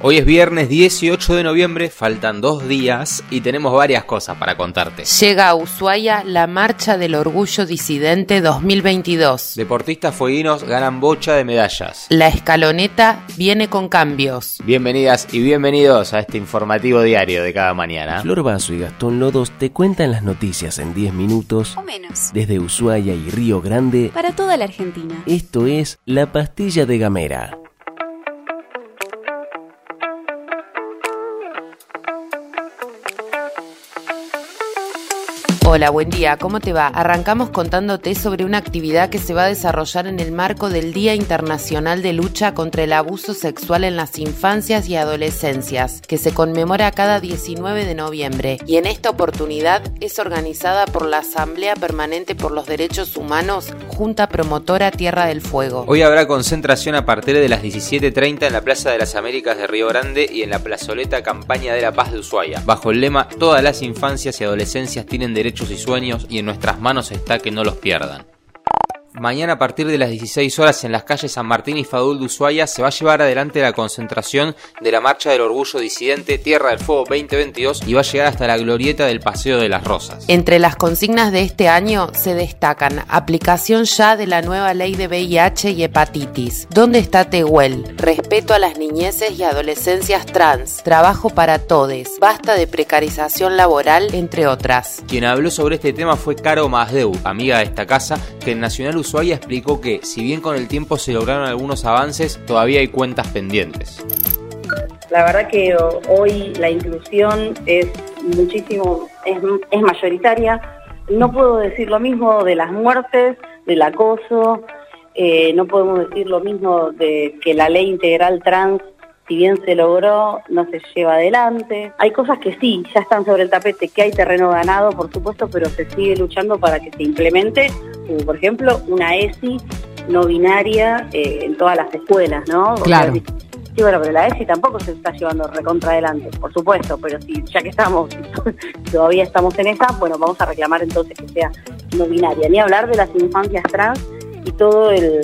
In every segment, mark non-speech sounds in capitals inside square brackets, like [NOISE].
Hoy es viernes 18 de noviembre, faltan dos días y tenemos varias cosas para contarte. Llega a Ushuaia la Marcha del Orgullo Disidente 2022. Deportistas fueguinos ganan bocha de medallas. La escaloneta viene con cambios. Bienvenidas y bienvenidos a este informativo diario de cada mañana. Flor Vaso y Gastón Lodos te cuentan las noticias en 10 minutos o menos. desde Ushuaia y Río Grande. Para toda la Argentina. Esto es La Pastilla de Gamera. Hola, buen día, ¿cómo te va? Arrancamos contándote sobre una actividad que se va a desarrollar en el marco del Día Internacional de Lucha contra el Abuso Sexual en las Infancias y Adolescencias, que se conmemora cada 19 de noviembre y en esta oportunidad es organizada por la Asamblea Permanente por los Derechos Humanos, Junta Promotora Tierra del Fuego. Hoy habrá concentración a partir de las 17.30 en la Plaza de las Américas de Río Grande y en la plazoleta Campaña de la Paz de Ushuaia, bajo el lema Todas las infancias y adolescencias tienen derecho y sueños y en nuestras manos está que no los pierdan. Mañana a partir de las 16 horas en las calles San Martín y Fadul de Ushuaia se va a llevar adelante la concentración de la Marcha del Orgullo Disidente Tierra del Fuego 2022 y va a llegar hasta la glorieta del Paseo de las Rosas. Entre las consignas de este año se destacan aplicación ya de la nueva ley de VIH y hepatitis, ¿dónde está Tehuel? Respeto a las niñeces y adolescencias trans, trabajo para todes, basta de precarización laboral, entre otras. Quien habló sobre este tema fue Caro Masdeu, amiga de esta casa, que en Nacional Ushuaia explicó que, si bien con el tiempo se lograron algunos avances, todavía hay cuentas pendientes. La verdad que hoy la inclusión es muchísimo, es, es mayoritaria. No puedo decir lo mismo de las muertes, del acoso, eh, no podemos decir lo mismo de que la ley integral trans si bien se logró, no se lleva adelante. Hay cosas que sí, ya están sobre el tapete, que hay terreno ganado, por supuesto, pero se sigue luchando para que se implemente, por ejemplo, una ESI no binaria eh, en todas las escuelas, ¿no? Claro. sí, bueno, pero la ESI tampoco se está llevando recontra adelante, por supuesto, pero si ya que estamos, [LAUGHS] todavía estamos en esa, bueno, vamos a reclamar entonces que sea no binaria. Ni hablar de las infancias trans y todo el,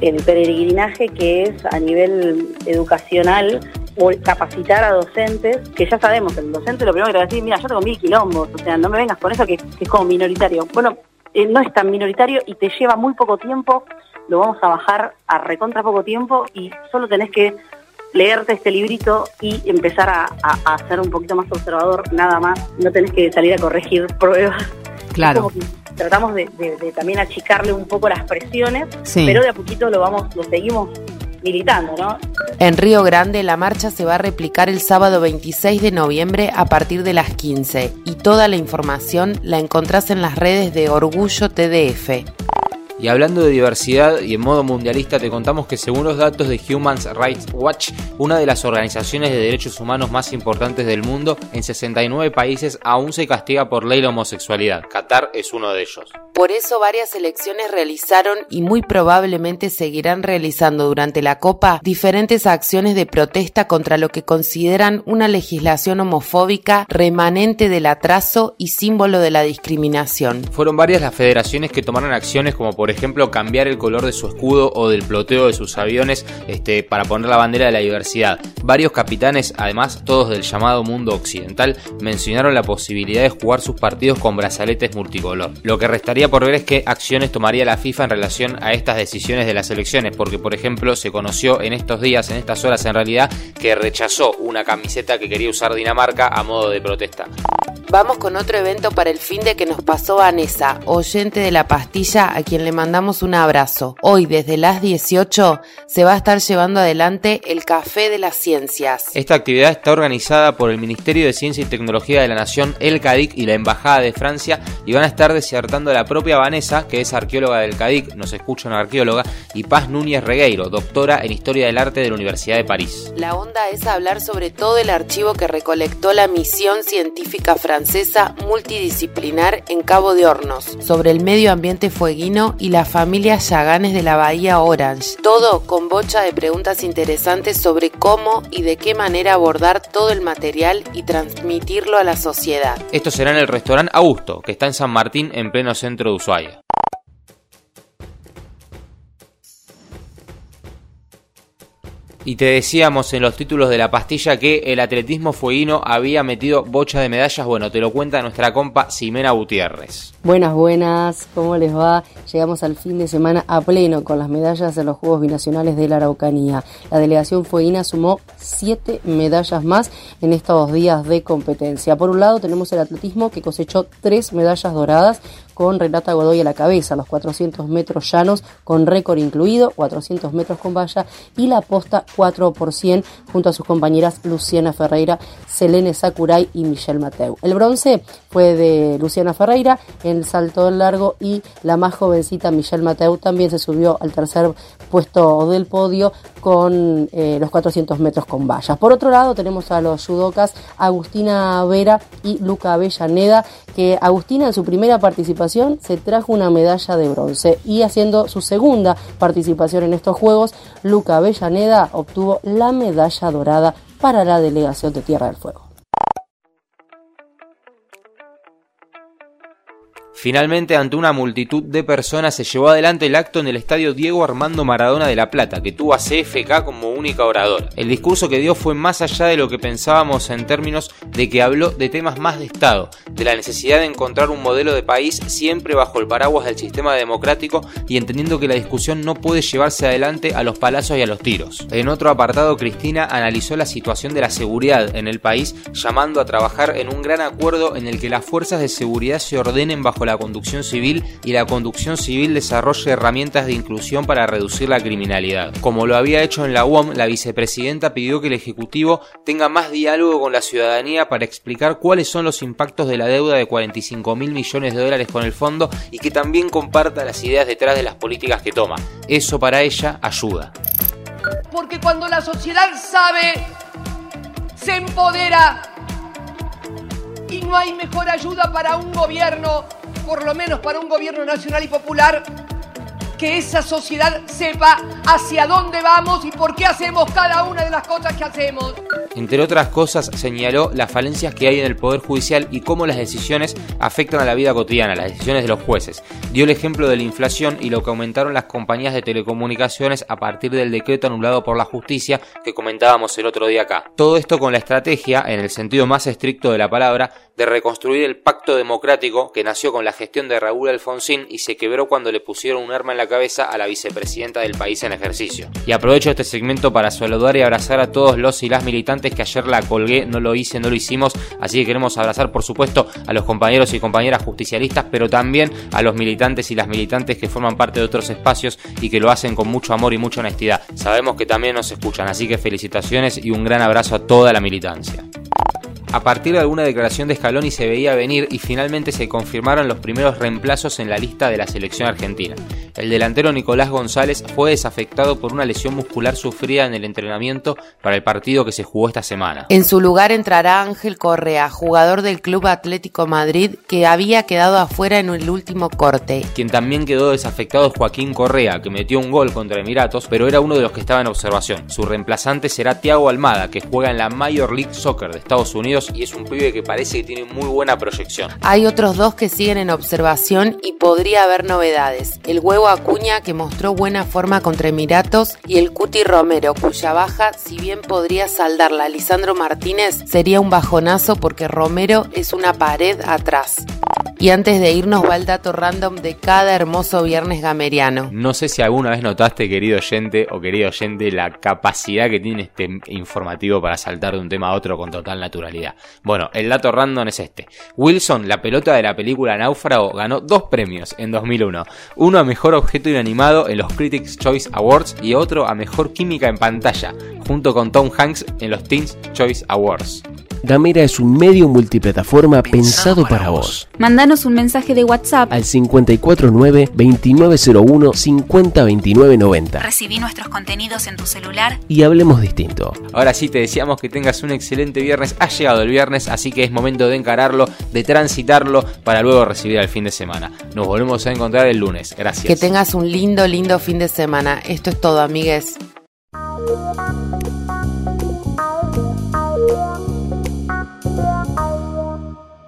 el peregrinaje que es a nivel educacional o capacitar a docentes, que ya sabemos, el docente lo primero que te va a decir, mira, yo tengo mil quilombos, o sea, no me vengas con eso que, que es como minoritario. Bueno, eh, no es tan minoritario y te lleva muy poco tiempo, lo vamos a bajar a recontra poco tiempo y solo tenés que leerte este librito y empezar a, a, a ser un poquito más observador, nada más, no tenés que salir a corregir pruebas. Claro tratamos de, de, de, también achicarle un poco las presiones, sí. pero de a poquito lo vamos, lo seguimos militando, ¿no? En Río Grande la marcha se va a replicar el sábado 26 de noviembre a partir de las 15 y toda la información la encontrás en las redes de Orgullo TDF. Y hablando de diversidad y en modo mundialista, te contamos que según los datos de Human Rights Watch, una de las organizaciones de derechos humanos más importantes del mundo, en 69 países aún se castiga por ley la homosexualidad. Qatar es uno de ellos. Por eso varias elecciones realizaron y muy probablemente seguirán realizando durante la Copa diferentes acciones de protesta contra lo que consideran una legislación homofóbica remanente del atraso y símbolo de la discriminación. Fueron varias las federaciones que tomaron acciones como por ejemplo cambiar el color de su escudo o del ploteo de sus aviones este, para poner la bandera de la diversidad. Varios capitanes, además todos del llamado mundo occidental, mencionaron la posibilidad de jugar sus partidos con brazaletes multicolor. Lo que restaría por ver es qué acciones tomaría la FIFA en relación a estas decisiones de las elecciones, porque por ejemplo se conoció en estos días, en estas horas en realidad, que rechazó una camiseta que quería usar Dinamarca a modo de protesta. Vamos con otro evento para el fin de que nos pasó Vanessa, oyente de la pastilla a quien le mandamos un abrazo. Hoy desde las 18 se va a estar llevando adelante el Café de las Ciencias. Esta actividad está organizada por el Ministerio de Ciencia y Tecnología de la Nación, el CADIC y la Embajada de Francia y van a estar desertando a la propia Vanessa, que es arqueóloga del CADIC, nos escucha una arqueóloga, y Paz Núñez Regueiro, doctora en Historia del Arte de la Universidad de París. La onda es hablar sobre todo el archivo que recolectó la misión científica francesa francesa multidisciplinar en Cabo de Hornos, sobre el medio ambiente fueguino y las familias Yaganes de la Bahía Orange. Todo con bocha de preguntas interesantes sobre cómo y de qué manera abordar todo el material y transmitirlo a la sociedad. Esto será en el restaurante Augusto, que está en San Martín, en pleno centro de Ushuaia. Y te decíamos en los títulos de la pastilla que el atletismo fueguino había metido bocha de medallas. Bueno, te lo cuenta nuestra compa Ximena Gutiérrez. Buenas, buenas, ¿cómo les va? Llegamos al fin de semana a pleno con las medallas en los Juegos Binacionales de la Araucanía. La delegación fueguina sumó siete medallas más en estos días de competencia. Por un lado tenemos el atletismo que cosechó tres medallas doradas con Renata Godoy a la cabeza, los 400 metros llanos con récord incluido, 400 metros con valla y la posta 4 por 100 junto a sus compañeras Luciana Ferreira, Selene Sakurai y Michelle Mateu. El bronce fue de Luciana Ferreira en el salto del largo y la más jovencita Michelle Mateu también se subió al tercer puesto del podio con eh, los 400 metros con vallas. Por otro lado tenemos a los judocas Agustina Vera y Luca Avellaneda, que Agustina en su primera participación se trajo una medalla de bronce y haciendo su segunda participación en estos Juegos, Luca Avellaneda obtuvo la medalla dorada para la delegación de Tierra del Fuego. Finalmente, ante una multitud de personas, se llevó adelante el acto en el estadio Diego Armando Maradona de La Plata, que tuvo a CFK como única oradora. El discurso que dio fue más allá de lo que pensábamos en términos de que habló de temas más de Estado, de la necesidad de encontrar un modelo de país siempre bajo el paraguas del sistema democrático y entendiendo que la discusión no puede llevarse adelante a los palazos y a los tiros. En otro apartado, Cristina analizó la situación de la seguridad en el país, llamando a trabajar en un gran acuerdo en el que las fuerzas de seguridad se ordenen bajo la conducción civil y la conducción civil desarrolle herramientas de inclusión para reducir la criminalidad. Como lo había hecho en la UOM, la vicepresidenta pidió que el Ejecutivo tenga más diálogo con la ciudadanía para explicar cuáles son los impactos de la deuda de 45 mil millones de dólares con el fondo y que también comparta las ideas detrás de las políticas que toma. Eso para ella ayuda. Porque cuando la sociedad sabe, se empodera y no hay mejor ayuda para un gobierno por lo menos para un gobierno nacional y popular, que esa sociedad sepa hacia dónde vamos y por qué hacemos cada una de las cosas que hacemos. Entre otras cosas, señaló las falencias que hay en el Poder Judicial y cómo las decisiones afectan a la vida cotidiana, las decisiones de los jueces. Dio el ejemplo de la inflación y lo que aumentaron las compañías de telecomunicaciones a partir del decreto anulado por la justicia que comentábamos el otro día acá. Todo esto con la estrategia, en el sentido más estricto de la palabra, de reconstruir el pacto democrático que nació con la gestión de Raúl Alfonsín y se quebró cuando le pusieron un arma en la cabeza a la vicepresidenta del país en ejercicio. Y aprovecho este segmento para saludar y abrazar a todos los y las militantes que ayer la colgué, no lo hice, no lo hicimos, así que queremos abrazar por supuesto a los compañeros y compañeras justicialistas, pero también a los militantes y las militantes que forman parte de otros espacios y que lo hacen con mucho amor y mucha honestidad. Sabemos que también nos escuchan, así que felicitaciones y un gran abrazo a toda la militancia. A partir de alguna declaración de Scaloni se veía venir y finalmente se confirmaron los primeros reemplazos en la lista de la selección argentina. El delantero Nicolás González fue desafectado por una lesión muscular sufrida en el entrenamiento para el partido que se jugó esta semana. En su lugar entrará Ángel Correa, jugador del Club Atlético Madrid que había quedado afuera en el último corte. Quien también quedó desafectado es Joaquín Correa, que metió un gol contra Emiratos, pero era uno de los que estaba en observación. Su reemplazante será Thiago Almada, que juega en la Major League Soccer de Estados Unidos y es un pibe que parece que tiene muy buena proyección. Hay otros dos que siguen en observación y podría haber novedades. El huevo Acuña, que mostró buena forma contra Emiratos, y el Cuti Romero, cuya baja, si bien podría saldarla Lisandro Martínez, sería un bajonazo porque Romero es una pared atrás. Y antes de irnos va el dato random de cada hermoso viernes gameriano. No sé si alguna vez notaste, querido oyente o querido oyente, la capacidad que tiene este informativo para saltar de un tema a otro con total naturalidad. Bueno, el dato random es este. Wilson, la pelota de la película Náufrago, ganó dos premios en 2001. Uno a Mejor Objeto Inanimado en los Critics' Choice Awards y otro a Mejor Química en Pantalla, junto con Tom Hanks en los Teens Choice Awards. Gamera es un medio multiplataforma pensado para vos. Mándanos un mensaje de WhatsApp Al 549-2901-502990 Recibí nuestros contenidos en tu celular. y hablemos distinto. Ahora sí, te deseamos que tengas un excelente viernes. Ha llegado el viernes, así que es momento de encararlo, de transitarlo para luego recibir al fin de semana. Nos volvemos a encontrar el lunes. Gracias. Que tengas un lindo, lindo fin de semana. Esto es todo, amigues.